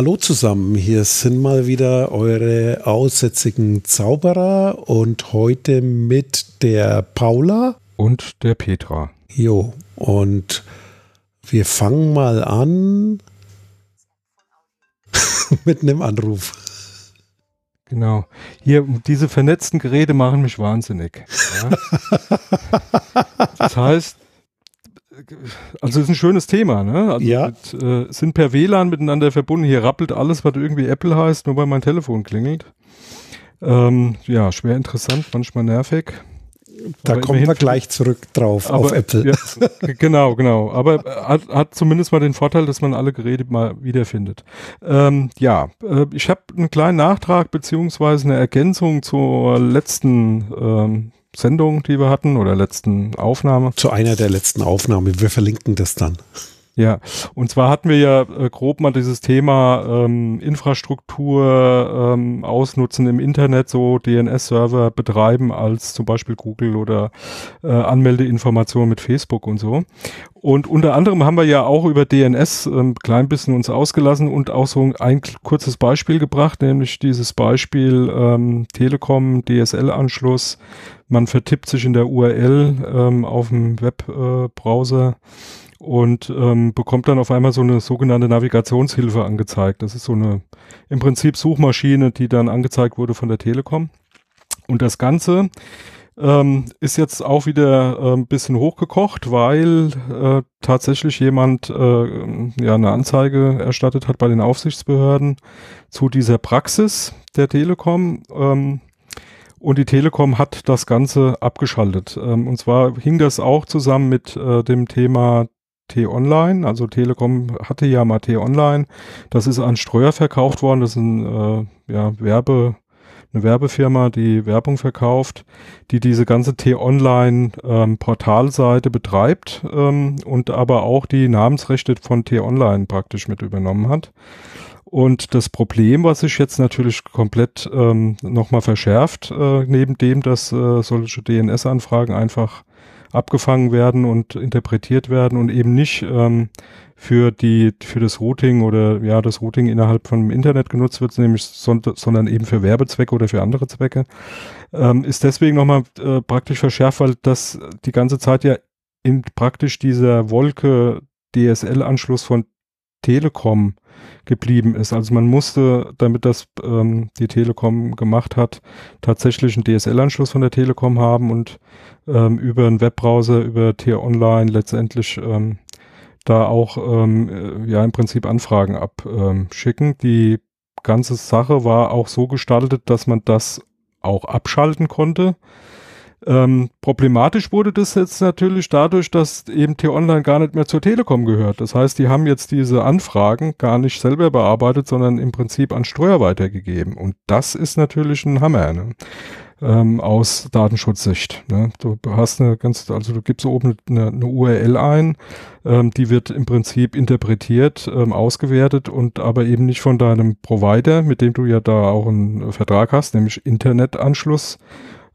Hallo zusammen, hier sind mal wieder eure aussätzigen Zauberer und heute mit der Paula und der Petra. Jo, und wir fangen mal an mit einem Anruf. Genau. Hier, diese vernetzten Geräte machen mich wahnsinnig. Ja. das heißt, also ist ein schönes Thema, ne? Also ja. Mit, äh, sind per WLAN miteinander verbunden. Hier rappelt alles, was irgendwie Apple heißt, nur weil mein Telefon klingelt. Ähm, ja, schwer interessant, manchmal nervig. Da aber kommen wir gleich zurück drauf aber, auf Apple. Ja, genau, genau. Aber hat, hat zumindest mal den Vorteil, dass man alle Geräte mal wiederfindet. Ähm, ja, äh, ich habe einen kleinen Nachtrag beziehungsweise eine Ergänzung zur letzten ähm, Sendung, die wir hatten, oder letzten Aufnahme. Zu einer der letzten Aufnahmen. Wir verlinken das dann. Ja, und zwar hatten wir ja äh, grob mal dieses Thema ähm, Infrastruktur ähm, ausnutzen im Internet, so DNS-Server betreiben als zum Beispiel Google oder äh, Anmeldeinformationen mit Facebook und so. Und unter anderem haben wir ja auch über DNS ein ähm, klein bisschen uns ausgelassen und auch so ein kurzes Beispiel gebracht, nämlich dieses Beispiel ähm, Telekom DSL-Anschluss. Man vertippt sich in der URL ähm, auf dem Webbrowser. Äh, und ähm, bekommt dann auf einmal so eine sogenannte Navigationshilfe angezeigt. Das ist so eine im Prinzip Suchmaschine, die dann angezeigt wurde von der Telekom. Und das Ganze ähm, ist jetzt auch wieder äh, ein bisschen hochgekocht, weil äh, tatsächlich jemand äh, ja eine Anzeige erstattet hat bei den Aufsichtsbehörden zu dieser Praxis der Telekom. Ähm, und die Telekom hat das Ganze abgeschaltet. Ähm, und zwar hing das auch zusammen mit äh, dem Thema T-Online. Also Telekom hatte ja mal T-Online. Das ist an Streuer verkauft worden. Das ist ein äh, ja, Werbe, eine Werbefirma, die Werbung verkauft, die diese ganze T-Online ähm, betreibt ähm, und aber auch die Namensrechte von T-Online praktisch mit übernommen hat. Und das Problem, was sich jetzt natürlich komplett ähm, nochmal verschärft, äh, neben dem, dass äh, solche DNS-Anfragen einfach abgefangen werden und interpretiert werden und eben nicht ähm, für die für das Routing oder ja das Routing innerhalb von Internet genutzt wird, nämlich son sondern eben für Werbezwecke oder für andere Zwecke, ähm, ist deswegen nochmal äh, praktisch verschärft, weil das die ganze Zeit ja in praktisch dieser Wolke DSL-Anschluss von Telekom geblieben ist. Also man musste, damit das ähm, die Telekom gemacht hat, tatsächlich einen DSL-Anschluss von der Telekom haben und ähm, über einen Webbrowser, über T-Online letztendlich ähm, da auch ähm, äh, ja im Prinzip Anfragen abschicken. Ähm, die ganze Sache war auch so gestaltet, dass man das auch abschalten konnte. Ähm, problematisch wurde das jetzt natürlich dadurch, dass eben T-Online gar nicht mehr zur Telekom gehört. Das heißt, die haben jetzt diese Anfragen gar nicht selber bearbeitet, sondern im Prinzip an Steuer weitergegeben. Und das ist natürlich ein Hammer. Ne? Ähm, aus Datenschutzsicht. Ne? Du hast eine ganz, also du gibst oben eine, eine URL ein, ähm, die wird im Prinzip interpretiert, ähm, ausgewertet und aber eben nicht von deinem Provider, mit dem du ja da auch einen Vertrag hast, nämlich Internetanschluss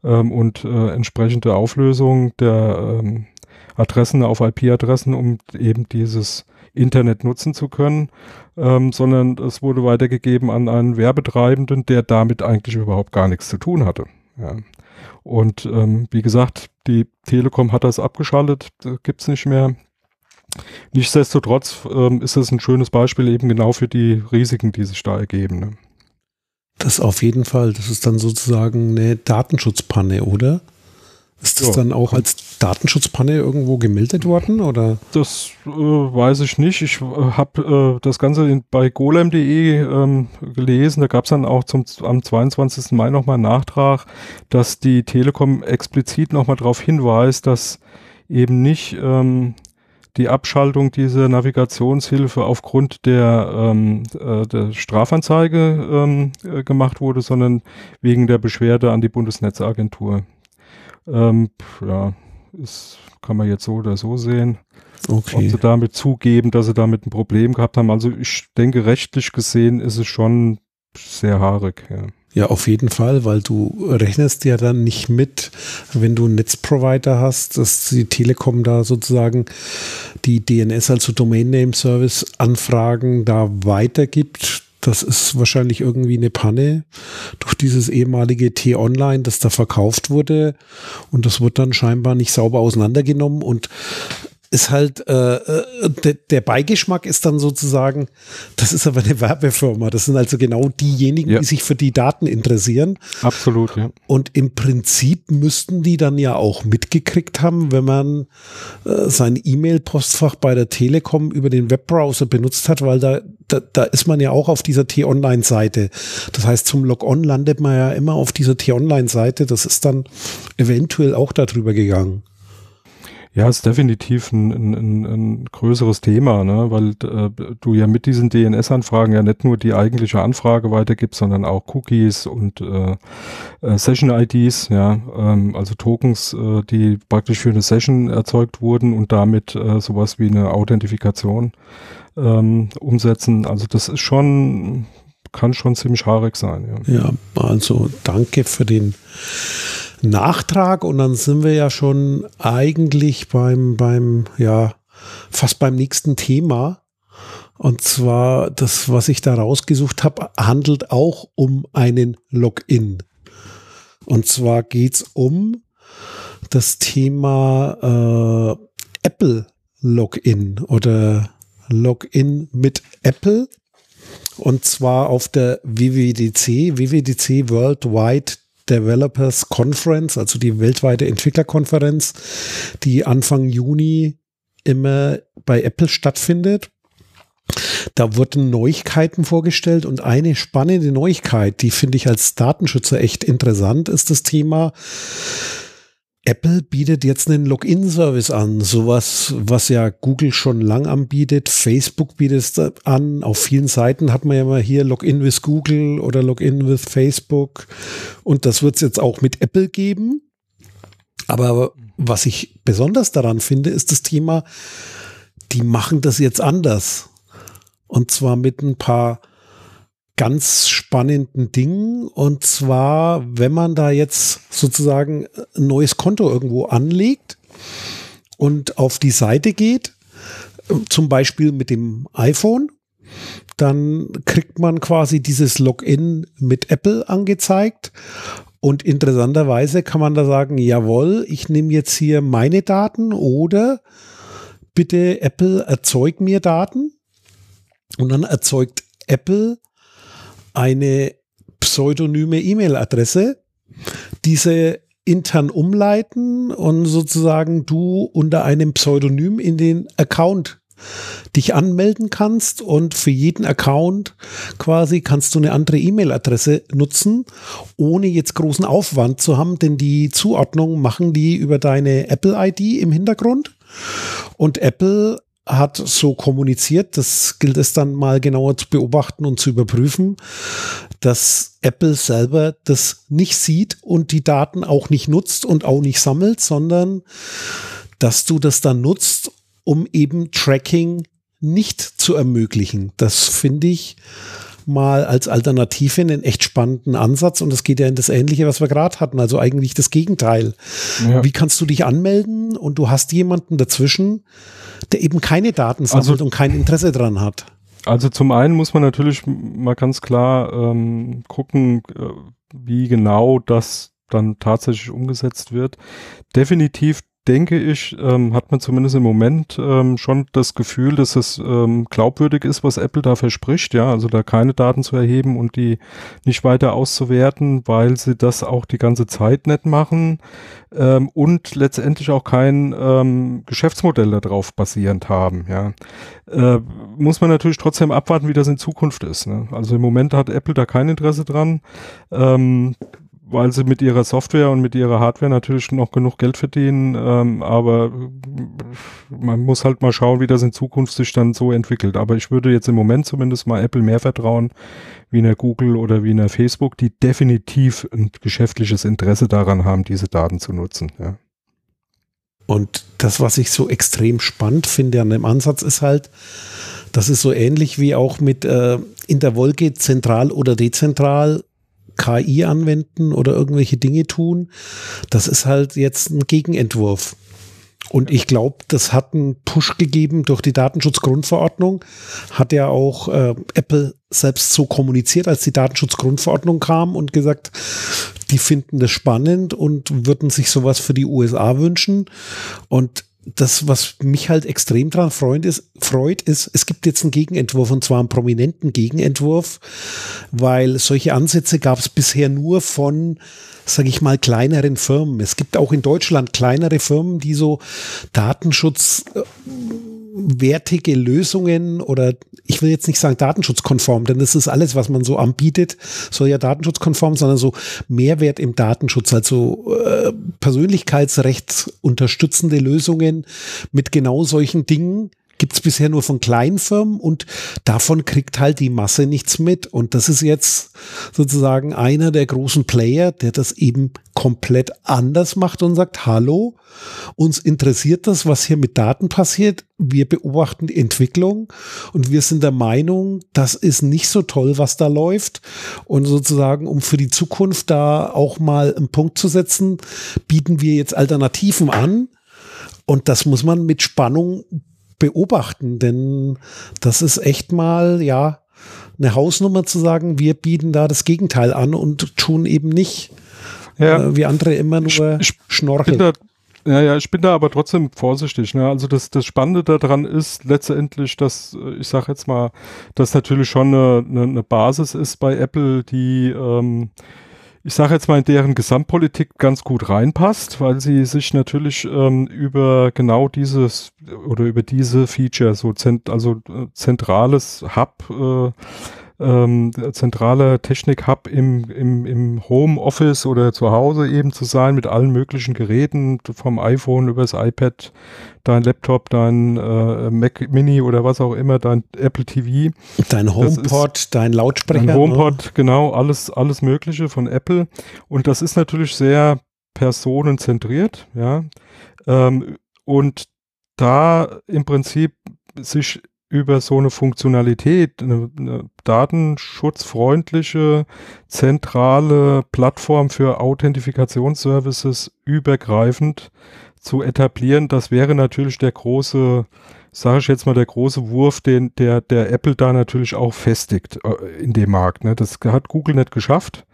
ähm, und äh, entsprechende Auflösung der ähm, Adressen auf IP-Adressen, um eben dieses Internet nutzen zu können, ähm, sondern es wurde weitergegeben an einen Werbetreibenden, der damit eigentlich überhaupt gar nichts zu tun hatte. Ja. Und ähm, wie gesagt, die Telekom hat das abgeschaltet, gibt's nicht mehr. Nichtsdestotrotz ähm, ist es ein schönes Beispiel eben genau für die Risiken, die sich da ergeben. Ne? Das auf jeden Fall. Das ist dann sozusagen eine Datenschutzpanne, oder? Ist das ja. dann auch als Datenschutzpanne irgendwo gemeldet worden oder? Das äh, weiß ich nicht. Ich äh, habe äh, das Ganze in, bei golem.de ähm, gelesen. Da gab es dann auch zum, am 22. Mai nochmal einen Nachtrag, dass die Telekom explizit nochmal darauf hinweist, dass eben nicht ähm, die Abschaltung dieser Navigationshilfe aufgrund der, ähm, äh, der Strafanzeige ähm, äh, gemacht wurde, sondern wegen der Beschwerde an die Bundesnetzagentur. Ähm, ja, ist, kann man jetzt so oder so sehen. Okay. Ob sie damit zugeben, dass sie damit ein Problem gehabt haben. Also ich denke, rechtlich gesehen ist es schon sehr haarig. Ja. Ja, auf jeden Fall, weil du rechnest ja dann nicht mit, wenn du einen Netzprovider hast, dass die Telekom da sozusagen die DNS, also Domain Name Service Anfragen da weitergibt. das ist wahrscheinlich irgendwie eine Panne durch dieses ehemalige T-Online, das da verkauft wurde. Und das wird dann scheinbar nicht sauber auseinandergenommen. Und ist halt, äh, äh, de, der Beigeschmack ist dann sozusagen, das ist aber eine Werbefirma. Das sind also genau diejenigen, ja. die sich für die Daten interessieren. Absolut, ja. Und im Prinzip müssten die dann ja auch mitgekriegt haben, wenn man äh, sein E-Mail-Postfach bei der Telekom über den Webbrowser benutzt hat, weil da, da, da ist man ja auch auf dieser T-Online-Seite. Das heißt, zum Log-On landet man ja immer auf dieser T-Online-Seite. Das ist dann eventuell auch darüber gegangen. Ja, ist definitiv ein, ein, ein größeres Thema, ne? weil äh, du ja mit diesen DNS-Anfragen ja nicht nur die eigentliche Anfrage weitergibst, sondern auch Cookies und äh, äh, Session-IDs, ja, ähm, also Tokens, äh, die praktisch für eine Session erzeugt wurden und damit äh, sowas wie eine Authentifikation ähm, umsetzen. Also das ist schon, kann schon ziemlich haarig sein. Ja, ja also danke für den Nachtrag und dann sind wir ja schon eigentlich beim, beim, ja, fast beim nächsten Thema. Und zwar das, was ich da rausgesucht habe, handelt auch um einen Login. Und zwar geht es um das Thema äh, Apple Login oder Login mit Apple. Und zwar auf der WWDC, WWDC Worldwide Developers Conference, also die weltweite Entwicklerkonferenz, die Anfang Juni immer bei Apple stattfindet. Da wurden Neuigkeiten vorgestellt und eine spannende Neuigkeit, die finde ich als Datenschützer echt interessant, ist das Thema Apple bietet jetzt einen Login-Service an, sowas, was ja Google schon lang anbietet. Facebook bietet es an. Auf vielen Seiten hat man ja mal hier Login with Google oder Login with Facebook. Und das wird es jetzt auch mit Apple geben. Aber was ich besonders daran finde, ist das Thema, die machen das jetzt anders. Und zwar mit ein paar ganz spannenden Dingen. Und zwar, wenn man da jetzt sozusagen ein neues Konto irgendwo anlegt und auf die Seite geht, zum Beispiel mit dem iPhone, dann kriegt man quasi dieses Login mit Apple angezeigt. Und interessanterweise kann man da sagen, jawohl, ich nehme jetzt hier meine Daten oder bitte Apple erzeug mir Daten. Und dann erzeugt Apple eine pseudonyme E-Mail-Adresse, diese intern umleiten und sozusagen du unter einem Pseudonym in den Account dich anmelden kannst und für jeden Account quasi kannst du eine andere E-Mail-Adresse nutzen, ohne jetzt großen Aufwand zu haben, denn die Zuordnung machen die über deine Apple-ID im Hintergrund. Und Apple hat so kommuniziert, das gilt es dann mal genauer zu beobachten und zu überprüfen, dass Apple selber das nicht sieht und die Daten auch nicht nutzt und auch nicht sammelt, sondern dass du das dann nutzt, um eben Tracking nicht zu ermöglichen. Das finde ich mal als Alternative einen echt spannenden Ansatz und das geht ja in das Ähnliche, was wir gerade hatten, also eigentlich das Gegenteil. Ja. Wie kannst du dich anmelden und du hast jemanden dazwischen, der eben keine Daten sammelt also, und kein Interesse dran hat? Also zum einen muss man natürlich mal ganz klar ähm, gucken, äh, wie genau das dann tatsächlich umgesetzt wird. Definitiv denke ich, ähm, hat man zumindest im Moment ähm, schon das Gefühl, dass es ähm, glaubwürdig ist, was Apple da verspricht, ja, also da keine Daten zu erheben und die nicht weiter auszuwerten, weil sie das auch die ganze Zeit nicht machen ähm, und letztendlich auch kein ähm, Geschäftsmodell darauf basierend haben, ja. Äh, muss man natürlich trotzdem abwarten, wie das in Zukunft ist. Ne? Also im Moment hat Apple da kein Interesse dran. Ähm, weil sie mit ihrer Software und mit ihrer Hardware natürlich noch genug Geld verdienen, ähm, aber man muss halt mal schauen, wie das in Zukunft sich dann so entwickelt. Aber ich würde jetzt im Moment zumindest mal Apple mehr vertrauen, wie in der Google oder wie in der Facebook, die definitiv ein geschäftliches Interesse daran haben, diese Daten zu nutzen. Ja. Und das, was ich so extrem spannend finde an dem Ansatz, ist halt, das ist so ähnlich wie auch mit äh, in der Wolke zentral oder dezentral KI anwenden oder irgendwelche Dinge tun. Das ist halt jetzt ein Gegenentwurf. Und ich glaube, das hat einen Push gegeben durch die Datenschutzgrundverordnung. Hat ja auch äh, Apple selbst so kommuniziert, als die Datenschutzgrundverordnung kam und gesagt, die finden das spannend und würden sich sowas für die USA wünschen. Und das, was mich halt extrem dran freut ist, freut, ist, es gibt jetzt einen Gegenentwurf und zwar einen prominenten Gegenentwurf, weil solche Ansätze gab es bisher nur von, sage ich mal, kleineren Firmen. Es gibt auch in Deutschland kleinere Firmen, die so Datenschutz äh, wertige Lösungen oder ich will jetzt nicht sagen datenschutzkonform, denn das ist alles, was man so anbietet, soll ja datenschutzkonform, sondern so Mehrwert im Datenschutz, also äh, Persönlichkeitsrecht unterstützende Lösungen mit genau solchen Dingen gibt's bisher nur von kleinen Firmen und davon kriegt halt die Masse nichts mit. Und das ist jetzt sozusagen einer der großen Player, der das eben komplett anders macht und sagt, hallo, uns interessiert das, was hier mit Daten passiert. Wir beobachten die Entwicklung und wir sind der Meinung, das ist nicht so toll, was da läuft. Und sozusagen, um für die Zukunft da auch mal einen Punkt zu setzen, bieten wir jetzt Alternativen an. Und das muss man mit Spannung beobachten, denn das ist echt mal, ja, eine Hausnummer zu sagen, wir bieten da das Gegenteil an und tun eben nicht, ja. äh, wie andere immer nur ich, schnorcheln. Ja, ja, ich bin da aber trotzdem vorsichtig. Ne? Also das, das Spannende daran ist letztendlich, dass, äh, ich sage jetzt mal, dass natürlich schon eine, eine, eine Basis ist bei Apple, die ähm, ich sage jetzt mal, in deren Gesamtpolitik ganz gut reinpasst, weil sie sich natürlich ähm, über genau dieses oder über diese Feature, so zent also äh, zentrales Hub, äh, ähm, zentraler Technik-Hub im, im, im Home-Office oder zu Hause eben zu sein mit allen möglichen Geräten, vom iPhone übers iPad, dein Laptop, dein äh, Mac Mini oder was auch immer, dein Apple TV. Dein HomePod, dein Lautsprecher. Dein HomePod, ne? genau, alles, alles Mögliche von Apple. Und das ist natürlich sehr personenzentriert, ja. Ähm, und da im Prinzip sich über so eine Funktionalität, eine, eine datenschutzfreundliche, zentrale Plattform für Authentifikationsservices übergreifend zu etablieren, das wäre natürlich der große, sage ich jetzt mal, der große Wurf, den der, der Apple da natürlich auch festigt äh, in dem Markt. Ne? Das hat Google nicht geschafft.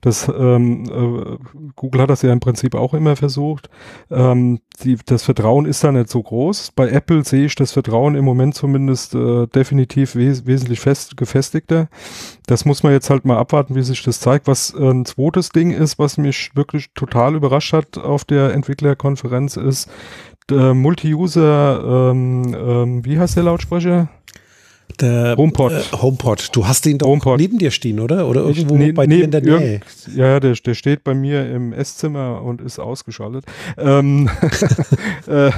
Das, ähm, äh, Google hat das ja im Prinzip auch immer versucht. Ähm, die, das Vertrauen ist da nicht so groß. Bei Apple sehe ich das Vertrauen im Moment zumindest äh, definitiv wes wesentlich fest, gefestigter. Das muss man jetzt halt mal abwarten, wie sich das zeigt. Was äh, ein zweites Ding ist, was mich wirklich total überrascht hat auf der Entwicklerkonferenz, ist äh, Multi-User, ähm, ähm, wie heißt der Lautsprecher? Der HomePod. Äh, HomePod. Du hast den doch HomePod. neben dir stehen, oder? Oder irgendwo ich, ne, bei dir in der Nähe? Ja, der, der steht bei mir im Esszimmer und ist ausgeschaltet. Ähm, äh,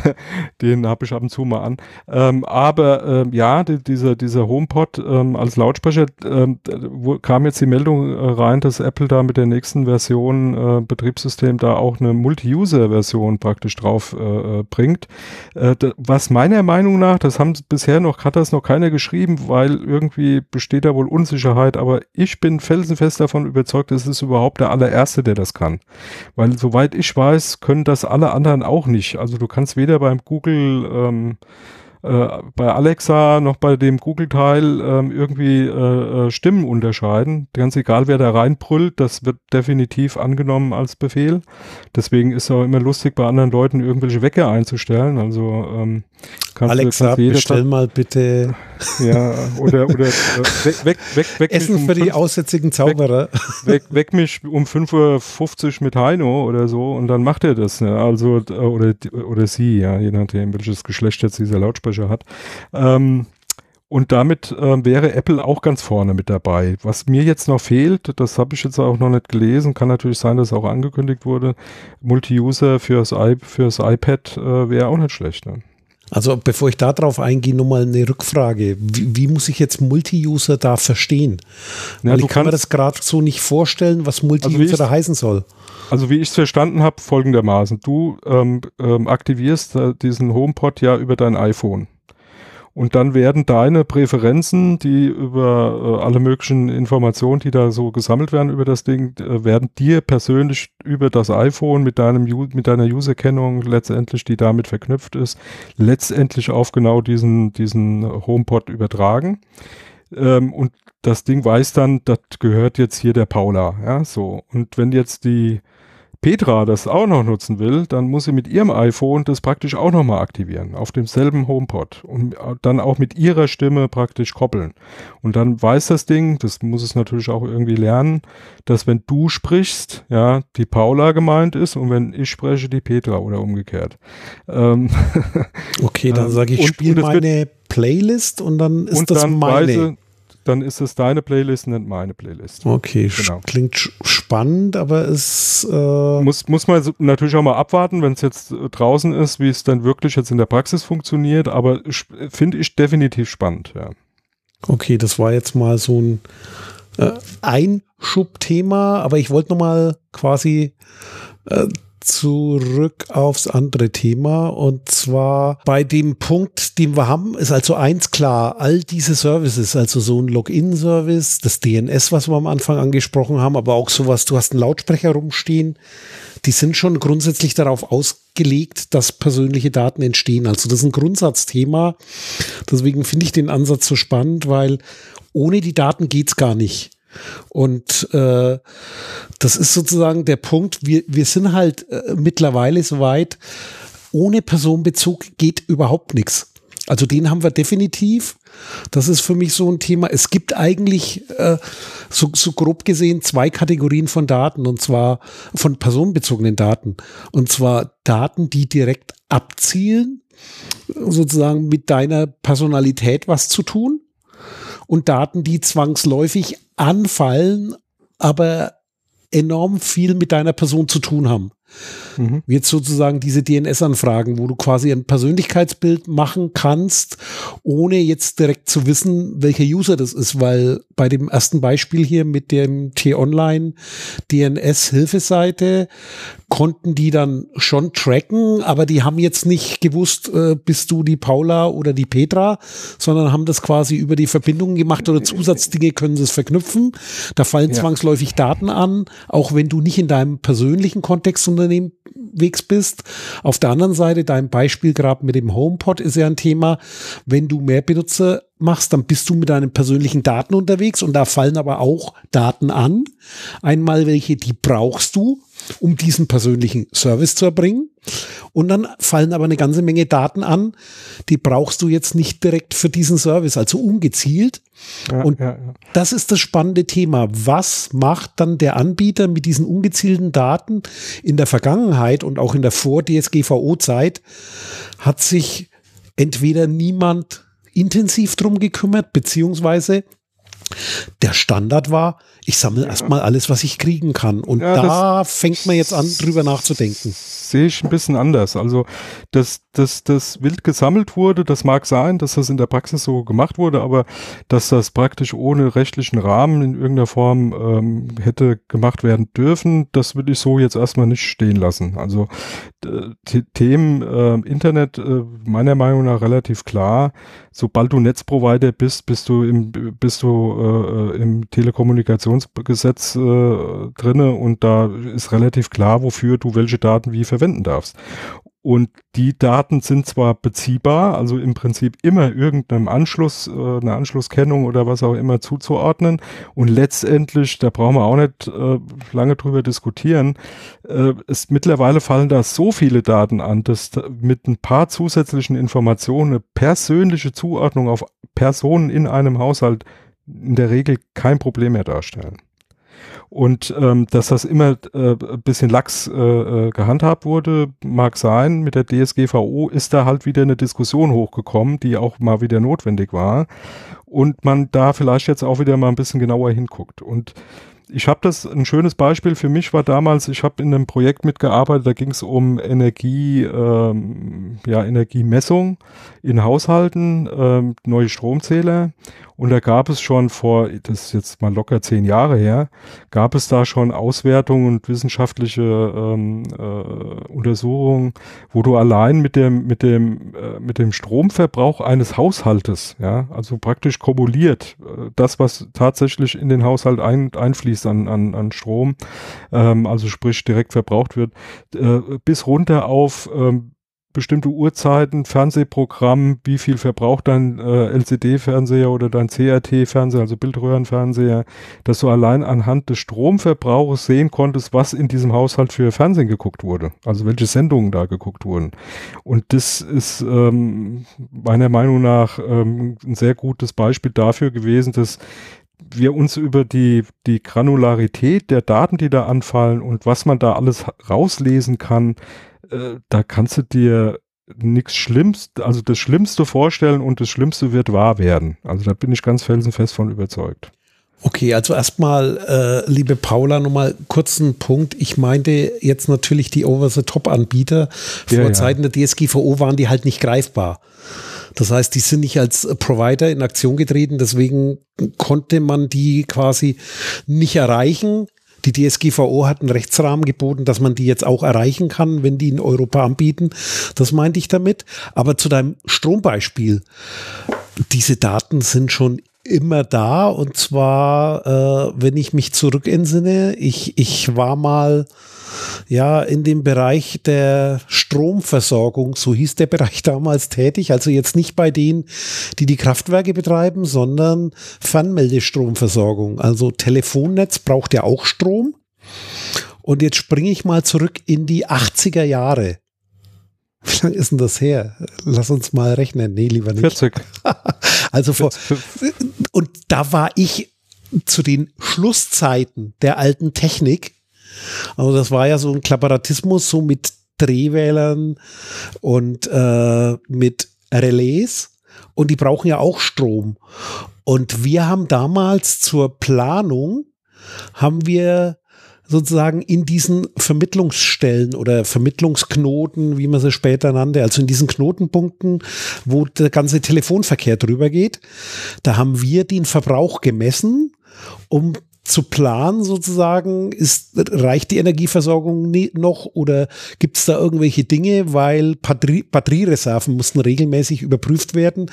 den habe ich ab und zu mal an. Ähm, aber ähm, ja, die, dieser, dieser HomePod ähm, als Lautsprecher ähm, wo, kam jetzt die Meldung äh, rein, dass Apple da mit der nächsten Version äh, Betriebssystem da auch eine Multi-User-Version praktisch drauf äh, äh bringt. Äh, was meiner Meinung nach, das haben bisher noch, hat das noch keiner geschrieben, geschrieben, weil irgendwie besteht da wohl Unsicherheit, aber ich bin felsenfest davon überzeugt, es ist überhaupt der allererste, der das kann. Weil soweit ich weiß, können das alle anderen auch nicht. Also du kannst weder beim Google ähm, äh, bei Alexa noch bei dem Google-Teil ähm, irgendwie äh, äh, Stimmen unterscheiden. Ganz egal, wer da reinbrüllt, das wird definitiv angenommen als Befehl. Deswegen ist es auch immer lustig, bei anderen Leuten irgendwelche Wecker einzustellen. Also ähm, Alexa, du, bestell mal bitte. Ja, oder, oder äh, weg, weg, weg, weg Essen um für die aussätzigen Zauberer. Weg, weg, mich um 5.50 Uhr mit Heino oder so und dann macht er das. Ne? Also, oder, oder sie, ja, je nachdem, welches Geschlecht jetzt dieser Lautsprecher hat. Ähm, und damit äh, wäre Apple auch ganz vorne mit dabei. Was mir jetzt noch fehlt, das habe ich jetzt auch noch nicht gelesen, kann natürlich sein, dass es auch angekündigt wurde, Multi-User fürs, fürs iPad äh, wäre auch nicht schlecht. Ne? Also bevor ich darauf eingehe, nochmal eine Rückfrage. Wie, wie muss ich jetzt Multi-User da verstehen? Ja, Weil ich kann mir das gerade so nicht vorstellen, was Multi-User also da heißen soll. Also wie ich es verstanden habe, folgendermaßen. Du ähm, ähm, aktivierst äh, diesen HomePod ja über dein iPhone. Und dann werden deine Präferenzen, die über äh, alle möglichen Informationen, die da so gesammelt werden über das Ding, äh, werden dir persönlich über das iPhone mit deinem mit deiner Userkennung letztendlich, die damit verknüpft ist, letztendlich auf genau diesen diesen HomePod übertragen. Ähm, und das Ding weiß dann, das gehört jetzt hier der Paula, ja, so. Und wenn jetzt die Petra das auch noch nutzen will, dann muss sie mit ihrem iPhone das praktisch auch nochmal aktivieren, auf demselben HomePod und dann auch mit ihrer Stimme praktisch koppeln. Und dann weiß das Ding, das muss es natürlich auch irgendwie lernen, dass wenn du sprichst, ja, die Paula gemeint ist und wenn ich spreche, die Petra oder umgekehrt. Ähm, okay, dann sage ich, spiele meine Playlist und dann ist und das dann meine. Weise, dann ist es deine Playlist, nicht meine Playlist. Okay, genau. klingt spannend, aber es äh muss muss man natürlich auch mal abwarten, wenn es jetzt äh, draußen ist, wie es dann wirklich jetzt in der Praxis funktioniert. Aber finde ich definitiv spannend. Ja. Okay, das war jetzt mal so ein äh, Einschubthema, aber ich wollte noch mal quasi äh, zurück aufs andere Thema und zwar bei dem Punkt, den wir haben, ist also eins klar, all diese Services, also so ein Login-Service, das DNS, was wir am Anfang angesprochen haben, aber auch sowas, du hast einen Lautsprecher rumstehen, die sind schon grundsätzlich darauf ausgelegt, dass persönliche Daten entstehen. Also das ist ein Grundsatzthema. Deswegen finde ich den Ansatz so spannend, weil ohne die Daten geht's gar nicht. Und äh, das ist sozusagen der Punkt, wir, wir sind halt äh, mittlerweile so weit, ohne Personenbezug geht überhaupt nichts. Also den haben wir definitiv. Das ist für mich so ein Thema. Es gibt eigentlich äh, so, so grob gesehen zwei Kategorien von Daten und zwar von personenbezogenen Daten. Und zwar Daten, die direkt abzielen, sozusagen mit deiner Personalität was zu tun und Daten, die zwangsläufig anfallen, aber enorm viel mit deiner Person zu tun haben. Mhm. Jetzt sozusagen diese DNS-Anfragen, wo du quasi ein Persönlichkeitsbild machen kannst, ohne jetzt direkt zu wissen, welcher User das ist, weil bei dem ersten Beispiel hier mit dem T-Online DNS-Hilfeseite konnten die dann schon tracken, aber die haben jetzt nicht gewusst, äh, bist du die Paula oder die Petra, sondern haben das quasi über die Verbindungen gemacht oder Zusatzdinge können sie es verknüpfen. Da fallen ja. zwangsläufig Daten an, auch wenn du nicht in deinem persönlichen Kontext unterwegs bist. Auf der anderen Seite, dein Beispiel gerade mit dem HomePod ist ja ein Thema. Wenn du mehr Benutzer machst, dann bist du mit deinen persönlichen Daten unterwegs und da fallen aber auch Daten an. Einmal welche, die brauchst du, um diesen persönlichen Service zu erbringen. Und dann fallen aber eine ganze Menge Daten an, die brauchst du jetzt nicht direkt für diesen Service, also ungezielt. Ja, und ja, ja. das ist das spannende Thema. Was macht dann der Anbieter mit diesen ungezielten Daten? In der Vergangenheit und auch in der Vor-DSGVO-Zeit hat sich entweder niemand intensiv drum gekümmert, beziehungsweise der Standard war, ich sammle ja. erstmal alles, was ich kriegen kann. Und ja, da fängt man jetzt an, drüber nachzudenken. Sehe ich ein bisschen anders. Also, dass, das wild gesammelt wurde, das mag sein, dass das in der Praxis so gemacht wurde, aber dass das praktisch ohne rechtlichen Rahmen in irgendeiner Form ähm, hätte gemacht werden dürfen, das will ich so jetzt erstmal nicht stehen lassen. Also Themen äh, Internet äh, meiner Meinung nach relativ klar. Sobald du Netzprovider bist, bist du im, bist du äh, im Telekommunikationsgesetz äh, drinne und da ist relativ klar, wofür du welche Daten wie verwenden darfst. Und die Daten sind zwar beziehbar, also im Prinzip immer irgendeinem Anschluss, äh, eine Anschlusskennung oder was auch immer zuzuordnen. Und letztendlich, da brauchen wir auch nicht äh, lange drüber diskutieren, äh, es mittlerweile fallen da so viele Daten an, dass mit ein paar zusätzlichen Informationen eine persönliche Zuordnung auf Personen in einem Haushalt in der Regel kein Problem mehr darstellen. Und ähm, dass das immer äh, ein bisschen lax äh, äh gehandhabt wurde, mag sein. Mit der DSGVO ist da halt wieder eine Diskussion hochgekommen, die auch mal wieder notwendig war. Und man da vielleicht jetzt auch wieder mal ein bisschen genauer hinguckt. Und ich habe das, ein schönes Beispiel für mich war damals, ich habe in einem Projekt mitgearbeitet, da ging es um Energie, ähm, ja, Energiemessung in Haushalten, ähm, neue Stromzähler. Und da gab es schon vor, das ist jetzt mal locker zehn Jahre her, gab es da schon Auswertungen und wissenschaftliche ähm, äh, Untersuchungen, wo du allein mit dem, mit dem, äh, mit dem Stromverbrauch eines Haushaltes, ja, also praktisch kumuliert, äh, das, was tatsächlich in den Haushalt ein, einfließt an, an, an Strom, ähm, also sprich direkt verbraucht wird, äh, bis runter auf ähm, bestimmte Uhrzeiten, Fernsehprogramm, wie viel verbraucht dein äh, LCD-Fernseher oder dein CRT-Fernseher, also Bildröhrenfernseher, dass du allein anhand des Stromverbrauches sehen konntest, was in diesem Haushalt für Fernsehen geguckt wurde, also welche Sendungen da geguckt wurden. Und das ist ähm, meiner Meinung nach ähm, ein sehr gutes Beispiel dafür gewesen, dass wir uns über die, die Granularität der Daten, die da anfallen und was man da alles rauslesen kann, äh, da kannst du dir nichts Schlimmste, also das Schlimmste vorstellen und das Schlimmste wird wahr werden. Also da bin ich ganz felsenfest von überzeugt. Okay, also erstmal, äh, liebe Paula, nochmal kurzen Punkt. Ich meinte jetzt natürlich die Over-the-Top-Anbieter. Vor ja, Zeiten ja. der DSGVO waren die halt nicht greifbar. Das heißt, die sind nicht als Provider in Aktion getreten, deswegen konnte man die quasi nicht erreichen. Die DSGVO hat einen Rechtsrahmen geboten, dass man die jetzt auch erreichen kann, wenn die in Europa anbieten. Das meinte ich damit. Aber zu deinem Strombeispiel. Diese Daten sind schon immer da und zwar, äh, wenn ich mich zurückentsinne, ich, ich war mal ja in dem Bereich der Stromversorgung, so hieß der Bereich damals tätig, also jetzt nicht bei denen, die die Kraftwerke betreiben, sondern Fernmeldestromversorgung. Also Telefonnetz braucht ja auch Strom. Und jetzt springe ich mal zurück in die 80er Jahre. Wie lange ist denn das her? Lass uns mal rechnen. Nee, lieber nicht. 40. also vor, und da war ich zu den Schlusszeiten der alten Technik also das war ja so ein Klapperatismus, so mit Drehwählern und äh, mit Relais. Und die brauchen ja auch Strom. Und wir haben damals zur Planung, haben wir sozusagen in diesen Vermittlungsstellen oder Vermittlungsknoten, wie man sie später nannte, also in diesen Knotenpunkten, wo der ganze Telefonverkehr drüber geht, da haben wir den Verbrauch gemessen, um zu planen sozusagen? Ist, reicht die Energieversorgung noch oder gibt es da irgendwelche Dinge, weil Batterie, Batteriereserven mussten regelmäßig überprüft werden?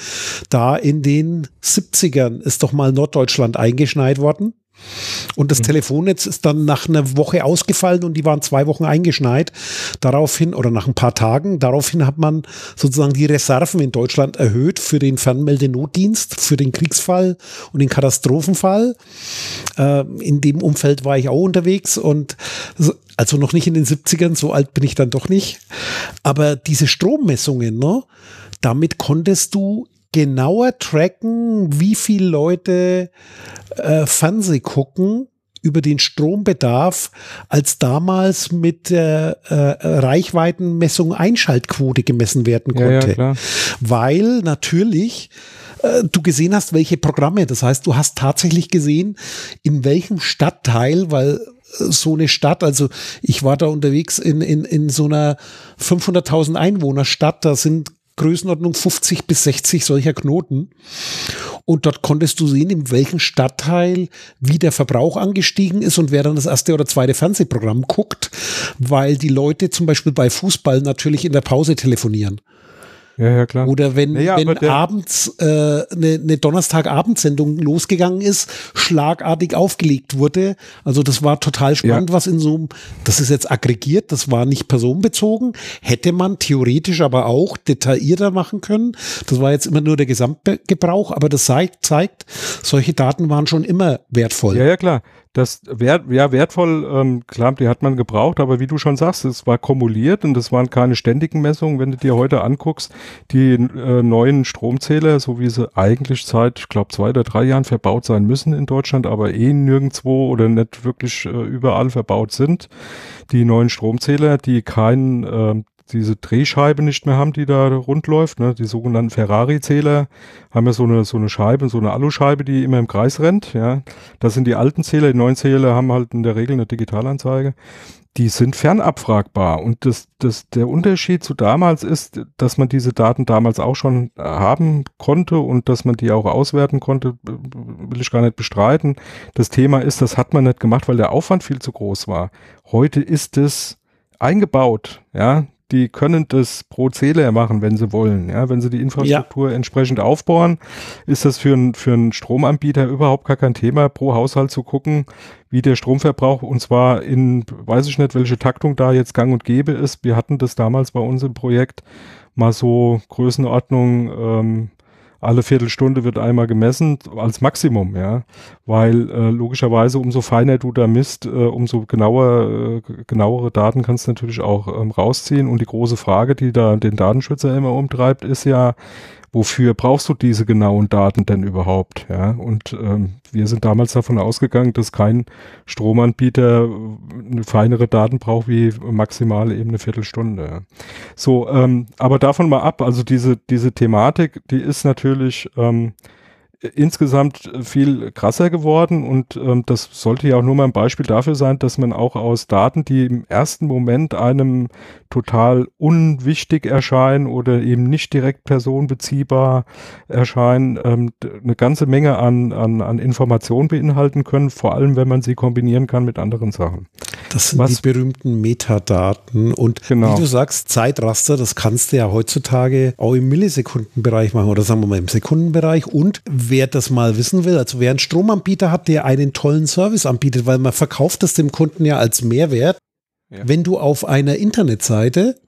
Da in den 70ern ist doch mal Norddeutschland eingeschneit worden. Und das mhm. Telefonnetz ist dann nach einer Woche ausgefallen und die waren zwei Wochen eingeschneit. Daraufhin, oder nach ein paar Tagen, daraufhin hat man sozusagen die Reserven in Deutschland erhöht für den Fernmeldenotdienst, für den Kriegsfall und den Katastrophenfall. Äh, in dem Umfeld war ich auch unterwegs und also noch nicht in den 70ern, so alt bin ich dann doch nicht. Aber diese Strommessungen, ne, damit konntest du genauer tracken, wie viele Leute äh, Fernseh gucken über den Strombedarf, als damals mit der äh, Reichweitenmessung Einschaltquote gemessen werden konnte. Ja, ja, Weil natürlich äh, du gesehen hast, welche Programme. Das heißt, du hast tatsächlich gesehen, in welchem Stadtteil, weil äh, so eine Stadt, also ich war da unterwegs in, in, in so einer 500.000 Einwohner Stadt, da sind Größenordnung 50 bis 60 solcher Knoten. Und dort konntest du sehen, in welchem Stadtteil wie der Verbrauch angestiegen ist und wer dann das erste oder zweite Fernsehprogramm guckt, weil die Leute zum Beispiel bei Fußball natürlich in der Pause telefonieren. Ja, ja, klar. Oder wenn, naja, wenn abends eine äh, ne, ne Donnerstagabendsendung losgegangen ist, schlagartig aufgelegt wurde. Also das war total spannend, ja. was in so einem, das ist jetzt aggregiert, das war nicht personenbezogen, hätte man theoretisch aber auch detaillierter machen können. Das war jetzt immer nur der Gesamtgebrauch, aber das zeigt, zeigt solche Daten waren schon immer wertvoll. Ja, ja, klar das wert, ja, wertvoll, ähm, klar, die hat man gebraucht, aber wie du schon sagst, es war kumuliert und es waren keine ständigen Messungen. Wenn du dir heute anguckst, die äh, neuen Stromzähler, so wie sie eigentlich seit, ich glaube, zwei oder drei Jahren verbaut sein müssen in Deutschland, aber eh nirgendwo oder nicht wirklich äh, überall verbaut sind, die neuen Stromzähler, die keinen äh, diese Drehscheibe nicht mehr haben, die da rund läuft, ne? die sogenannten Ferrari-Zähler haben ja so eine, so eine Scheibe, so eine Aluscheibe, die immer im Kreis rennt, ja. Das sind die alten Zähler, die neuen Zähler haben halt in der Regel eine Digitalanzeige. Die sind fernabfragbar und das, das, der Unterschied zu damals ist, dass man diese Daten damals auch schon haben konnte und dass man die auch auswerten konnte, will ich gar nicht bestreiten. Das Thema ist, das hat man nicht gemacht, weil der Aufwand viel zu groß war. Heute ist es eingebaut, ja, die können das pro Zähler machen, wenn sie wollen. Ja, wenn sie die Infrastruktur ja. entsprechend aufbauen, ist das für, ein, für einen Stromanbieter überhaupt gar kein Thema, pro Haushalt zu gucken, wie der Stromverbrauch und zwar in, weiß ich nicht, welche Taktung da jetzt gang und gäbe ist. Wir hatten das damals bei uns im Projekt mal so Größenordnung, ähm, alle Viertelstunde wird einmal gemessen als Maximum, ja, weil äh, logischerweise umso feiner du da misst, äh, umso genauer, äh, genauere Daten kannst du natürlich auch ähm, rausziehen. Und die große Frage, die da den Datenschützer immer umtreibt, ist ja, wofür brauchst du diese genauen Daten denn überhaupt? Ja, und ähm, wir sind damals davon ausgegangen, dass kein Stromanbieter eine feinere Daten braucht wie maximal eben eine Viertelstunde. So, ähm, aber davon mal ab, also diese, diese Thematik, die ist natürlich ähm, insgesamt viel krasser geworden und ähm, das sollte ja auch nur mal ein Beispiel dafür sein, dass man auch aus Daten, die im ersten Moment einem total unwichtig erscheinen oder eben nicht direkt personenbeziehbar erscheinen, ähm, eine ganze Menge an, an, an Informationen beinhalten können, vor allem wenn man sie kombinieren kann mit anderen Sachen. Das sind Was, die berühmten Metadaten und genau. wie du sagst, Zeitraster, das kannst du ja heutzutage auch im Millisekundenbereich machen oder sagen wir mal im Sekundenbereich und wer das mal wissen will, also wer einen Stromanbieter hat, der einen tollen Service anbietet, weil man verkauft das dem Kunden ja als Mehrwert. Ja. Wenn du auf einer Internetseite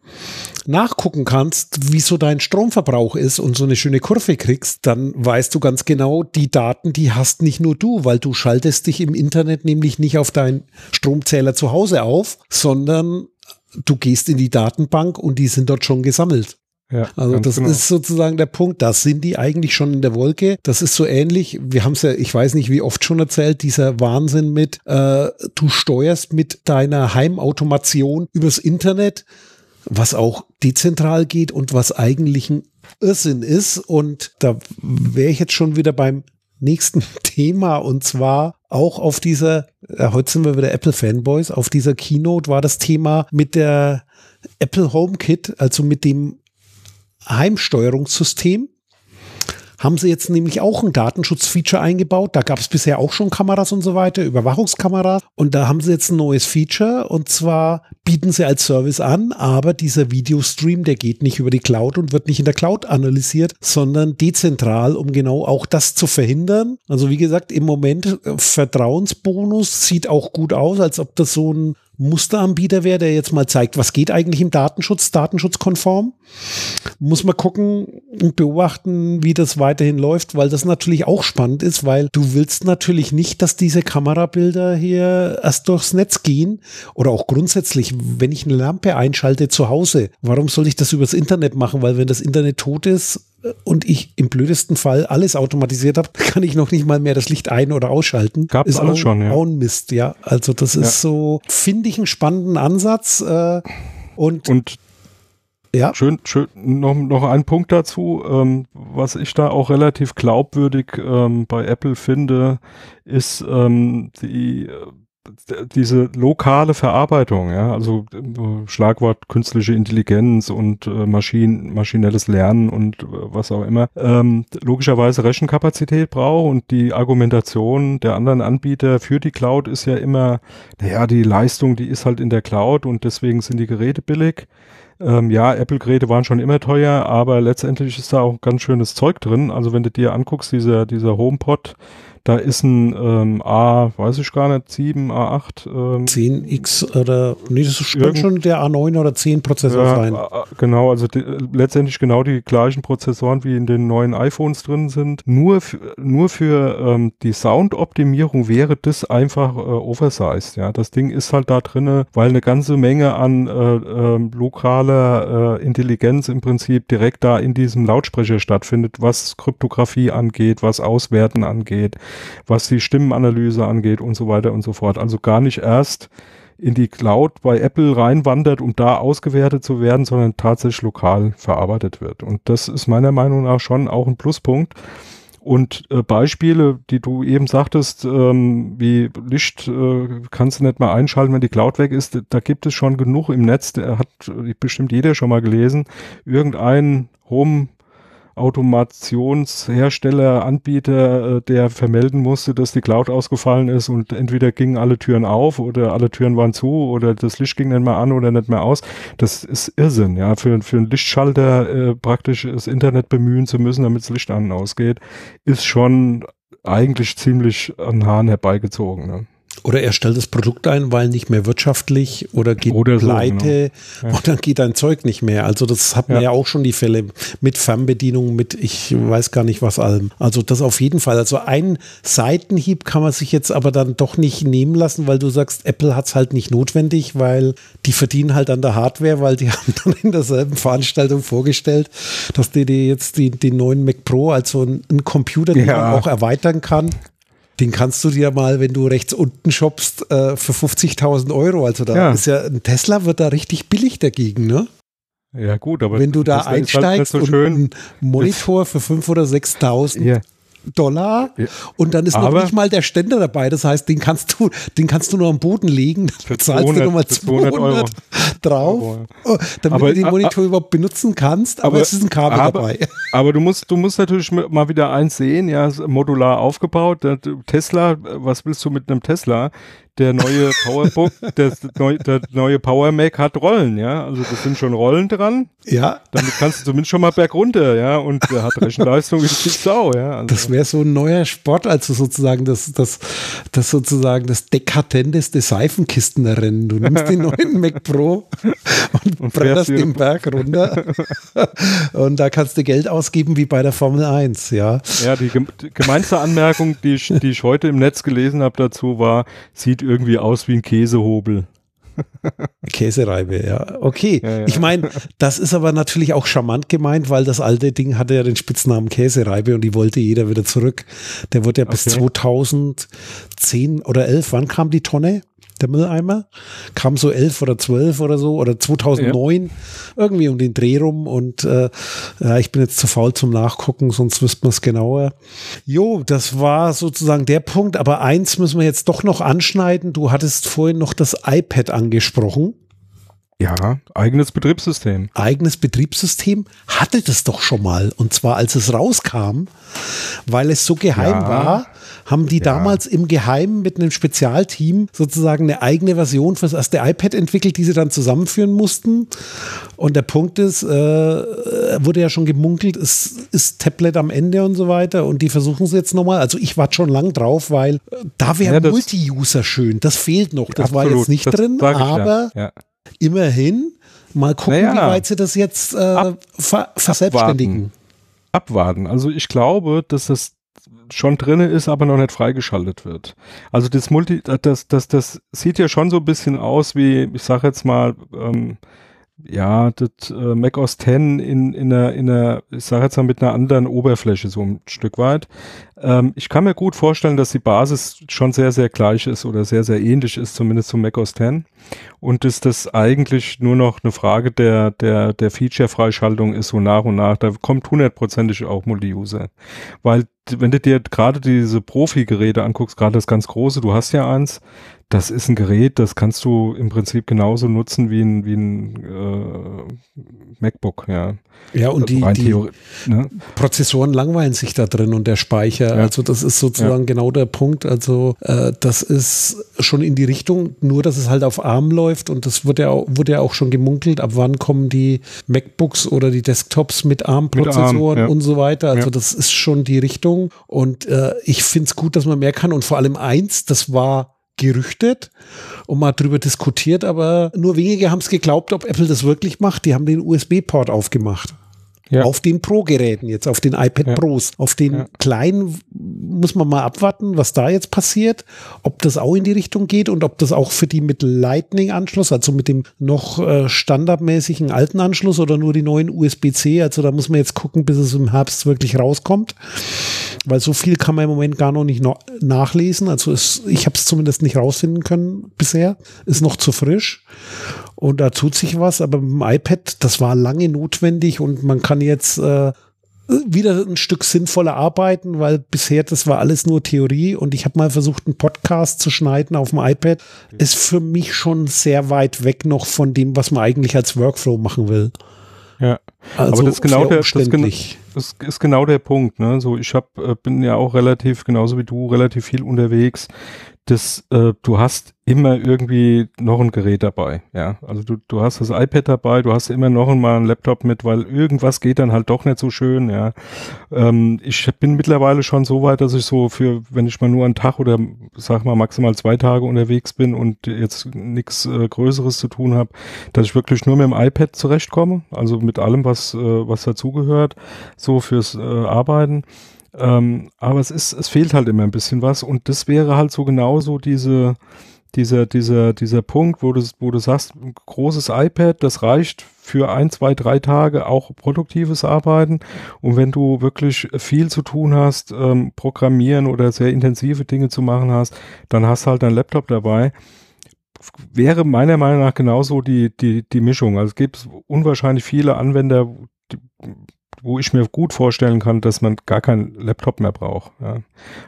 nachgucken kannst, wie so dein Stromverbrauch ist und so eine schöne Kurve kriegst, dann weißt du ganz genau, die Daten, die hast nicht nur du, weil du schaltest dich im Internet nämlich nicht auf deinen Stromzähler zu Hause auf, sondern du gehst in die Datenbank und die sind dort schon gesammelt. Ja, also das genau. ist sozusagen der Punkt. Da sind die eigentlich schon in der Wolke. Das ist so ähnlich. Wir haben es ja, ich weiß nicht, wie oft schon erzählt, dieser Wahnsinn mit, äh, du steuerst mit deiner Heimautomation übers Internet, was auch dezentral geht und was eigentlich ein Irrsinn ist. Und da wäre ich jetzt schon wieder beim nächsten Thema und zwar auch auf dieser, äh, heute sind wir wieder Apple Fanboys, auf dieser Keynote war das Thema mit der Apple HomeKit, also mit dem Heimsteuerungssystem haben sie jetzt nämlich auch ein Datenschutzfeature eingebaut. Da gab es bisher auch schon Kameras und so weiter, Überwachungskameras. Und da haben sie jetzt ein neues Feature und zwar bieten sie als Service an, aber dieser Videostream, der geht nicht über die Cloud und wird nicht in der Cloud analysiert, sondern dezentral, um genau auch das zu verhindern. Also wie gesagt, im Moment äh, Vertrauensbonus sieht auch gut aus, als ob das so ein Musteranbieter wäre, der jetzt mal zeigt, was geht eigentlich im Datenschutz, datenschutzkonform. Muss man gucken und beobachten, wie das weiterhin läuft, weil das natürlich auch spannend ist, weil du willst natürlich nicht, dass diese Kamerabilder hier erst durchs Netz gehen oder auch grundsätzlich, wenn ich eine Lampe einschalte zu Hause, warum soll ich das übers Internet machen? Weil wenn das Internet tot ist, und ich im blödesten Fall alles automatisiert habe, kann ich noch nicht mal mehr das Licht ein- oder ausschalten. Gab es alles schon, ja. Auch ein Mist, ja. Also das ist ja. so, finde ich einen spannenden Ansatz. Äh, und, und ja. Schön, schön, noch, noch ein Punkt dazu, ähm, was ich da auch relativ glaubwürdig ähm, bei Apple finde, ist ähm, die diese lokale Verarbeitung, ja, also Schlagwort künstliche Intelligenz und äh, Maschinen, maschinelles Lernen und äh, was auch immer, ähm, logischerweise Rechenkapazität braucht und die Argumentation der anderen Anbieter für die Cloud ist ja immer, naja, die Leistung, die ist halt in der Cloud und deswegen sind die Geräte billig. Ähm, ja, Apple-Geräte waren schon immer teuer, aber letztendlich ist da auch ganz schönes Zeug drin. Also wenn du dir anguckst, dieser, dieser HomePod, da ist ein ähm, A, weiß ich gar nicht, 7, A8. Ähm, 10X oder, nee, das ist schon der A9 oder 10 Prozessor ja, sein. Genau, also die, letztendlich genau die gleichen Prozessoren wie in den neuen iPhones drin sind. Nur, nur für ähm, die Soundoptimierung wäre das einfach äh, oversized. Ja, das Ding ist halt da drinne, weil eine ganze Menge an äh, äh, lokaler äh, Intelligenz im Prinzip direkt da in diesem Lautsprecher stattfindet, was Kryptographie angeht, was Auswerten angeht was die Stimmenanalyse angeht und so weiter und so fort. Also gar nicht erst in die Cloud bei Apple reinwandert, um da ausgewertet zu werden, sondern tatsächlich lokal verarbeitet wird. Und das ist meiner Meinung nach schon auch ein Pluspunkt. Und äh, Beispiele, die du eben sagtest, ähm, wie Licht äh, kannst du nicht mal einschalten, wenn die Cloud weg ist, da gibt es schon genug im Netz, der hat bestimmt jeder schon mal gelesen, irgendein Home Automationshersteller, Anbieter, äh, der vermelden musste, dass die Cloud ausgefallen ist und entweder gingen alle Türen auf oder alle Türen waren zu oder das Licht ging nicht mehr an oder nicht mehr aus. Das ist Irrsinn, ja, für, für einen Lichtschalter äh, praktisch das Internet bemühen zu müssen, damit das Licht an und ausgeht, ist schon eigentlich ziemlich an Haaren herbeigezogen. Ne? Oder er stellt das Produkt ein, weil nicht mehr wirtschaftlich oder geht oder pleite so, genau. ja. und dann geht ein Zeug nicht mehr. Also das hat man ja. ja. auch schon die Fälle mit Fernbedienung, mit ich weiß gar nicht was allem. Also das auf jeden Fall. Also ein Seitenhieb kann man sich jetzt aber dann doch nicht nehmen lassen, weil du sagst, Apple hat es halt nicht notwendig, weil die verdienen halt an der Hardware, weil die haben dann in derselben Veranstaltung vorgestellt, dass die, die jetzt die, die neuen Mac Pro, also ein, ein Computer, den ja. man auch erweitern kann. Den kannst du dir mal, wenn du rechts unten shoppst, äh, für 50.000 Euro. Also da ja. ist ja ein Tesla wird da richtig billig dagegen, ne? Ja gut, aber wenn du da halt einsteigst halt so und einen Monitor für 5.000 oder 6.000 ja. Dollar und dann ist Aber noch nicht mal der Ständer dabei. Das heißt, den kannst du, den kannst du nur am Boden legen. Dann zahlst 200, du nochmal 200, 200 drauf, Euro. Oh, damit aber, du den Monitor a, überhaupt benutzen kannst. Aber, aber, es ist ein Kabel aber, dabei. Aber du musst, du musst natürlich mal wieder eins sehen, ja, modular aufgebaut. Tesla, was willst du mit einem Tesla? Der neue PowerBook, der, der neue Power Mac hat Rollen, ja. Also das sind schon Rollen dran. Ja. Damit kannst du zumindest schon mal bergunter, ja. Und der hat Rechenleistung wie die Sau, ja. Also das wäre so ein neuer Sport, also sozusagen das, das, das sozusagen das dekadenteste Seifenkistenrennen. Du nimmst den neuen Mac Pro und, und bretterst den Berg runter. und da kannst du Geld ausgeben wie bei der Formel 1, ja. Ja, die, die gemeinste Anmerkung, die ich, die ich heute im Netz gelesen habe dazu, war, sieht irgendwie aus wie ein Käsehobel. Käsereibe, ja. Okay. Ja, ja. Ich meine, das ist aber natürlich auch charmant gemeint, weil das alte Ding hatte ja den Spitznamen Käsereibe und die wollte jeder wieder zurück. Der wurde ja bis okay. 2010 oder 11, wann kam die Tonne? Der Mülleimer. Kam so elf oder zwölf oder so oder 2009 ja. irgendwie um den Dreh rum und äh, ja, ich bin jetzt zu faul zum Nachgucken, sonst wüsste man es genauer. Jo, das war sozusagen der Punkt, aber eins müssen wir jetzt doch noch anschneiden. Du hattest vorhin noch das iPad angesprochen. Ja, eigenes Betriebssystem. Eigenes Betriebssystem hatte das doch schon mal. Und zwar als es rauskam, weil es so geheim ja. war, haben die ja. damals im Geheimen mit einem Spezialteam sozusagen eine eigene Version fürs erste iPad entwickelt, die sie dann zusammenführen mussten. Und der Punkt ist, äh, wurde ja schon gemunkelt, es ist Tablet am Ende und so weiter. Und die versuchen es jetzt nochmal. Also ich warte schon lang drauf, weil da wäre ja, Multi-User schön. Das fehlt noch. Das absolut, war jetzt nicht drin, aber immerhin mal gucken, naja, wie weit sie das jetzt äh, ab, ver verselbstständigen. Abwarten. abwarten. Also ich glaube, dass das schon drin ist, aber noch nicht freigeschaltet wird. Also das Multi, das, das, das sieht ja schon so ein bisschen aus wie, ich sage jetzt mal, ähm, ja, das äh, Mac OS 10 in, in einer, in einer, ich sage jetzt mal mit einer anderen Oberfläche so ein Stück weit. Ähm, ich kann mir gut vorstellen, dass die Basis schon sehr, sehr gleich ist oder sehr, sehr ähnlich ist, zumindest zum Mac OS 10. Und dass das eigentlich nur noch eine Frage der, der, der Feature-Freischaltung ist, so nach und nach. Da kommt hundertprozentig auch Multi-User. Weil, wenn du dir gerade diese Profi-Geräte anguckst, gerade das ganz große, du hast ja eins, das ist ein Gerät, das kannst du im Prinzip genauso nutzen wie ein, wie ein äh, MacBook, ja. Ja, und die, die ne? Prozessoren langweilen sich da drin und der Speicher. Ja. Also das ist sozusagen ja. genau der Punkt. Also äh, das ist schon in die Richtung, nur dass es halt auf ARM läuft und das wurde ja, auch, wurde ja auch schon gemunkelt, ab wann kommen die MacBooks oder die Desktops mit ARM-Prozessoren ja. und so weiter. Also das ist schon die Richtung und äh, ich finde es gut, dass man mehr kann und vor allem eins, das war gerüchtet und mal drüber diskutiert, aber nur wenige haben es geglaubt, ob Apple das wirklich macht. Die haben den USB-Port aufgemacht. Ja. Auf den Pro-Geräten jetzt, auf den iPad ja. Pros. Auf den ja. kleinen muss man mal abwarten, was da jetzt passiert, ob das auch in die Richtung geht und ob das auch für die mit Lightning-Anschluss, also mit dem noch äh, standardmäßigen alten Anschluss oder nur die neuen USB-C, also da muss man jetzt gucken, bis es im Herbst wirklich rauskommt. Weil so viel kann man im Moment gar noch nicht noch nachlesen. Also es, ich habe es zumindest nicht rausfinden können bisher. Ist noch zu frisch. Und da tut sich was, aber mit dem iPad, das war lange notwendig und man kann jetzt äh, wieder ein Stück sinnvoller arbeiten, weil bisher das war alles nur Theorie und ich habe mal versucht, einen Podcast zu schneiden auf dem iPad. Ist für mich schon sehr weit weg noch von dem, was man eigentlich als Workflow machen will. Ja, also aber das ist genau der, das, das ist genau der Punkt. Ne? So, ich hab, äh, bin ja auch relativ genauso wie du relativ viel unterwegs das, äh, du hast immer irgendwie noch ein Gerät dabei, ja. Also du, du hast das iPad dabei, du hast immer noch mal einen Laptop mit, weil irgendwas geht dann halt doch nicht so schön, ja. Ähm, ich bin mittlerweile schon so weit, dass ich so für, wenn ich mal nur einen Tag oder sag mal maximal zwei Tage unterwegs bin und jetzt nichts äh, Größeres zu tun habe, dass ich wirklich nur mit dem iPad zurechtkomme, also mit allem, was, äh, was dazugehört, so fürs äh, Arbeiten. Ähm, aber es ist, es fehlt halt immer ein bisschen was und das wäre halt so genauso diese, dieser, dieser, dieser Punkt, wo du, wo du sagst, ein großes iPad, das reicht für ein, zwei, drei Tage auch produktives Arbeiten. Und wenn du wirklich viel zu tun hast, ähm, programmieren oder sehr intensive Dinge zu machen hast, dann hast du halt dein Laptop dabei. Wäre meiner Meinung nach genauso die, die, die Mischung. Also es gibt unwahrscheinlich viele Anwender, die, wo ich mir gut vorstellen kann, dass man gar keinen Laptop mehr braucht. Ja.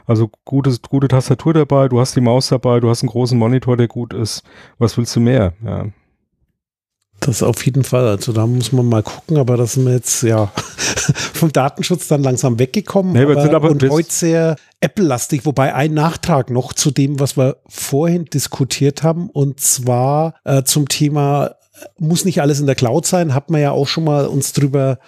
Also gutes, gute Tastatur dabei, du hast die Maus dabei, du hast einen großen Monitor, der gut ist. Was willst du mehr? Ja. Das auf jeden Fall. Also da muss man mal gucken, aber da sind wir jetzt ja vom Datenschutz dann langsam weggekommen. Nee, aber, aber und heute sehr Apple-lastig, wobei ein Nachtrag noch zu dem, was wir vorhin diskutiert haben, und zwar äh, zum Thema muss nicht alles in der Cloud sein, hat man ja auch schon mal uns drüber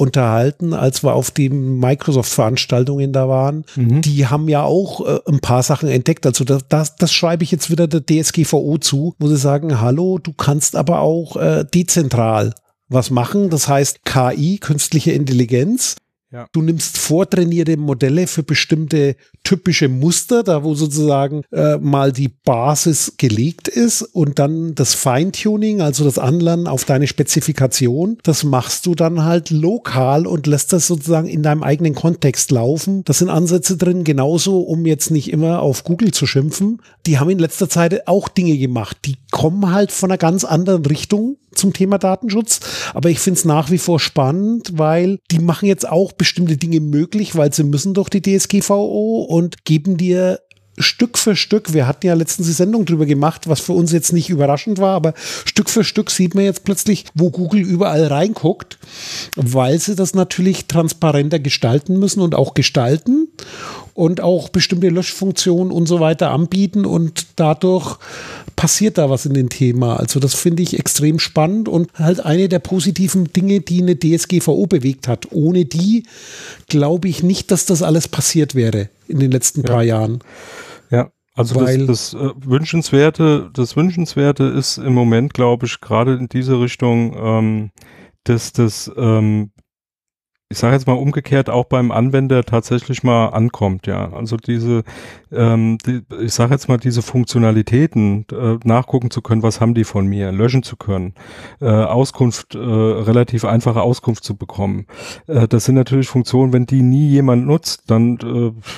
unterhalten, als wir auf den Microsoft-Veranstaltungen da waren. Mhm. Die haben ja auch äh, ein paar Sachen entdeckt. Also das, das, das schreibe ich jetzt wieder der DSGVO zu, wo sie sagen, hallo, du kannst aber auch äh, dezentral was machen. Das heißt KI, künstliche Intelligenz. Ja. Du nimmst vortrainierte Modelle für bestimmte typische Muster, da wo sozusagen äh, mal die Basis gelegt ist und dann das Feintuning, also das Anlernen auf deine Spezifikation, das machst du dann halt lokal und lässt das sozusagen in deinem eigenen Kontext laufen. Das sind Ansätze drin, genauso, um jetzt nicht immer auf Google zu schimpfen. Die haben in letzter Zeit auch Dinge gemacht, die kommen halt von einer ganz anderen Richtung zum Thema Datenschutz. Aber ich finde es nach wie vor spannend, weil die machen jetzt auch bestimmte Dinge möglich, weil sie müssen durch die DSGVO und geben dir Stück für Stück, wir hatten ja letztens die Sendung drüber gemacht, was für uns jetzt nicht überraschend war, aber Stück für Stück sieht man jetzt plötzlich, wo Google überall reinguckt, weil sie das natürlich transparenter gestalten müssen und auch gestalten und auch bestimmte Löschfunktionen und so weiter anbieten und dadurch passiert da was in dem Thema. Also das finde ich extrem spannend und halt eine der positiven Dinge, die eine DSGVO bewegt hat. Ohne die glaube ich nicht, dass das alles passiert wäre in den letzten ja. paar Jahren. Ja, also Weil, das, das äh, Wünschenswerte, das Wünschenswerte ist im Moment, glaube ich, gerade in diese Richtung, ähm, dass das ähm, ich sage jetzt mal umgekehrt, auch beim Anwender tatsächlich mal ankommt, ja. Also diese, ähm, die, ich sage jetzt mal, diese Funktionalitäten äh, nachgucken zu können, was haben die von mir, löschen zu können, äh, Auskunft, äh, relativ einfache Auskunft zu bekommen. Äh, das sind natürlich Funktionen, wenn die nie jemand nutzt, dann,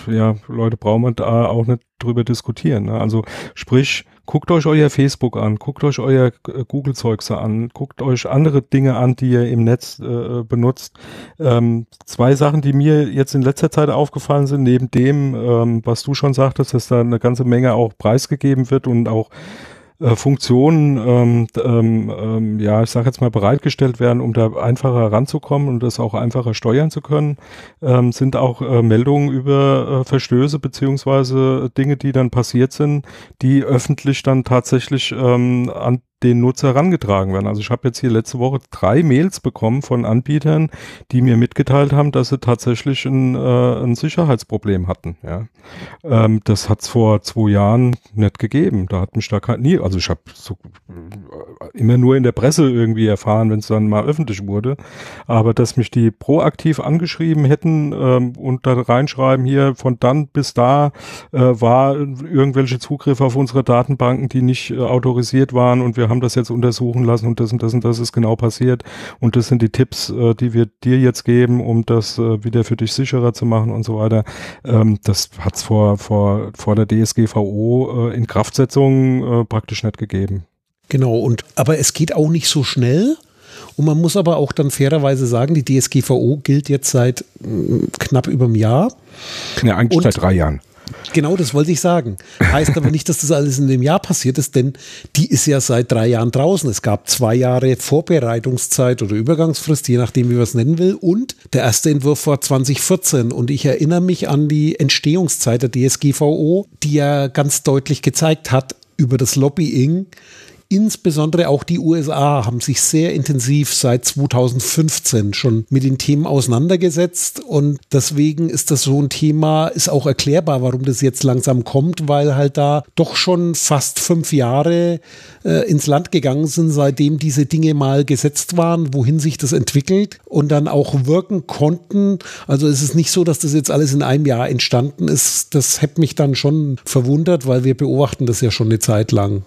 äh, ja, Leute, brauchen wir da auch nicht drüber diskutieren. Ne? Also sprich, guckt euch euer Facebook an, guckt euch euer äh, Google-Zeugs an, guckt euch andere Dinge an, die ihr im Netz äh, benutzt. Ähm, zwei Sachen, die mir jetzt in letzter Zeit aufgefallen sind, neben dem, ähm, was du schon sagtest, dass da eine ganze Menge auch preisgegeben wird und auch äh, Funktionen, ähm, ähm, ähm, ja, ich sage jetzt mal, bereitgestellt werden, um da einfacher ranzukommen und das auch einfacher steuern zu können, ähm, sind auch äh, Meldungen über äh, Verstöße beziehungsweise Dinge, die dann passiert sind, die öffentlich dann tatsächlich ähm, an den Nutzer herangetragen werden. Also ich habe jetzt hier letzte Woche drei Mails bekommen von Anbietern, die mir mitgeteilt haben, dass sie tatsächlich ein, äh, ein Sicherheitsproblem hatten. Ja. Ähm, das hat es vor zwei Jahren nicht gegeben. Da hat mich da nie, also ich habe so, äh, immer nur in der Presse irgendwie erfahren, wenn es dann mal öffentlich wurde. Aber dass mich die proaktiv angeschrieben hätten ähm, und da reinschreiben, hier von dann bis da äh, war irgendwelche Zugriffe auf unsere Datenbanken, die nicht äh, autorisiert waren und wir haben das jetzt untersuchen lassen und das und das und das ist genau passiert und das sind die Tipps, äh, die wir dir jetzt geben, um das äh, wieder für dich sicherer zu machen und so weiter. Ähm, das hat es vor, vor, vor der DSGVO äh, in Kraftsetzung äh, praktisch nicht gegeben. Genau, und aber es geht auch nicht so schnell. Und man muss aber auch dann fairerweise sagen, die DSGVO gilt jetzt seit mh, knapp über einem Jahr. Ja, eigentlich und seit drei Jahren. Genau, das wollte ich sagen. Heißt aber nicht, dass das alles in dem Jahr passiert ist, denn die ist ja seit drei Jahren draußen. Es gab zwei Jahre Vorbereitungszeit oder Übergangsfrist, je nachdem, wie man es nennen will. Und der erste Entwurf war 2014. Und ich erinnere mich an die Entstehungszeit der DSGVO, die ja ganz deutlich gezeigt hat, über das Lobbying insbesondere auch die USA haben sich sehr intensiv seit 2015 schon mit den Themen auseinandergesetzt und deswegen ist das so ein Thema, ist auch erklärbar, warum das jetzt langsam kommt, weil halt da doch schon fast fünf Jahre äh, ins Land gegangen sind, seitdem diese Dinge mal gesetzt waren, wohin sich das entwickelt und dann auch wirken konnten. Also es ist nicht so, dass das jetzt alles in einem Jahr entstanden ist. Das hätte mich dann schon verwundert, weil wir beobachten das ja schon eine Zeit lang.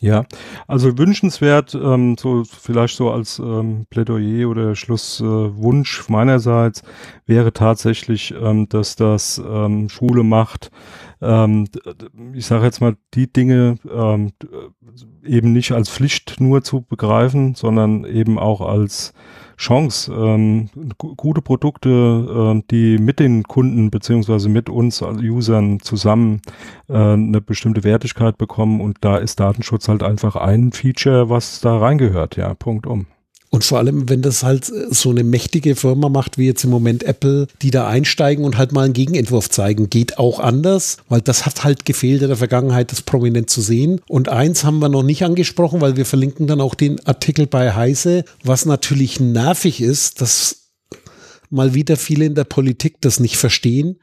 Ja, also wünschenswert, ähm, so vielleicht so als ähm, Plädoyer oder Schlusswunsch äh, meinerseits wäre tatsächlich, ähm, dass das ähm, Schule macht. Ähm, ich sage jetzt mal die Dinge ähm, eben nicht als Pflicht nur zu begreifen, sondern eben auch als Chance, ähm, gute Produkte, äh, die mit den Kunden beziehungsweise mit uns als Usern zusammen äh, eine bestimmte Wertigkeit bekommen und da ist Datenschutz halt einfach ein Feature, was da reingehört, ja, Punkt um. Und vor allem, wenn das halt so eine mächtige Firma macht, wie jetzt im Moment Apple, die da einsteigen und halt mal einen Gegenentwurf zeigen, geht auch anders, weil das hat halt gefehlt in der Vergangenheit, das prominent zu sehen. Und eins haben wir noch nicht angesprochen, weil wir verlinken dann auch den Artikel bei Heise, was natürlich nervig ist, dass mal wieder viele in der Politik das nicht verstehen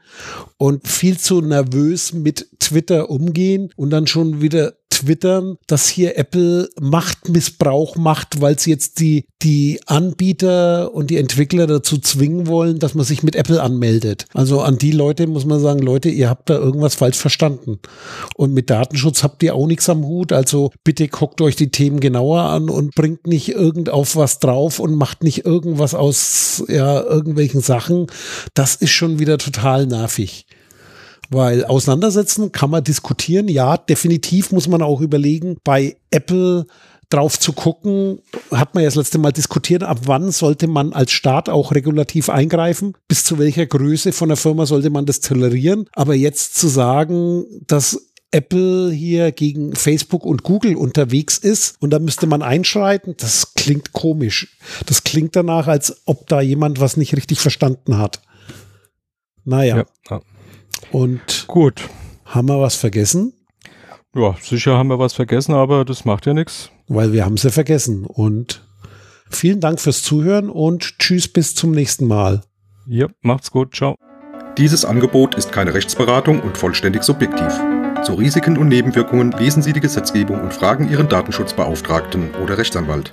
und viel zu nervös mit Twitter umgehen und dann schon wieder twittern, dass hier Apple Machtmissbrauch macht, weil sie jetzt die, die Anbieter und die Entwickler dazu zwingen wollen, dass man sich mit Apple anmeldet. Also an die Leute muss man sagen, Leute, ihr habt da irgendwas falsch verstanden. Und mit Datenschutz habt ihr auch nichts am Hut. Also bitte guckt euch die Themen genauer an und bringt nicht irgend auf was drauf und macht nicht irgendwas aus ja, irgendwelchen Sachen. Das ist schon wieder total nervig. Weil auseinandersetzen kann man diskutieren, ja, definitiv muss man auch überlegen, bei Apple drauf zu gucken, hat man ja das letzte Mal diskutiert, ab wann sollte man als Staat auch regulativ eingreifen, bis zu welcher Größe von der Firma sollte man das tolerieren. Aber jetzt zu sagen, dass Apple hier gegen Facebook und Google unterwegs ist und da müsste man einschreiten, das klingt komisch. Das klingt danach, als ob da jemand was nicht richtig verstanden hat. Naja. Ja, ja. Und gut. Haben wir was vergessen? Ja, sicher haben wir was vergessen, aber das macht ja nichts. Weil wir haben es ja vergessen. Und vielen Dank fürs Zuhören und tschüss bis zum nächsten Mal. Ja, macht's gut. Ciao. Dieses Angebot ist keine Rechtsberatung und vollständig subjektiv. Zu Risiken und Nebenwirkungen lesen Sie die Gesetzgebung und fragen Ihren Datenschutzbeauftragten oder Rechtsanwalt.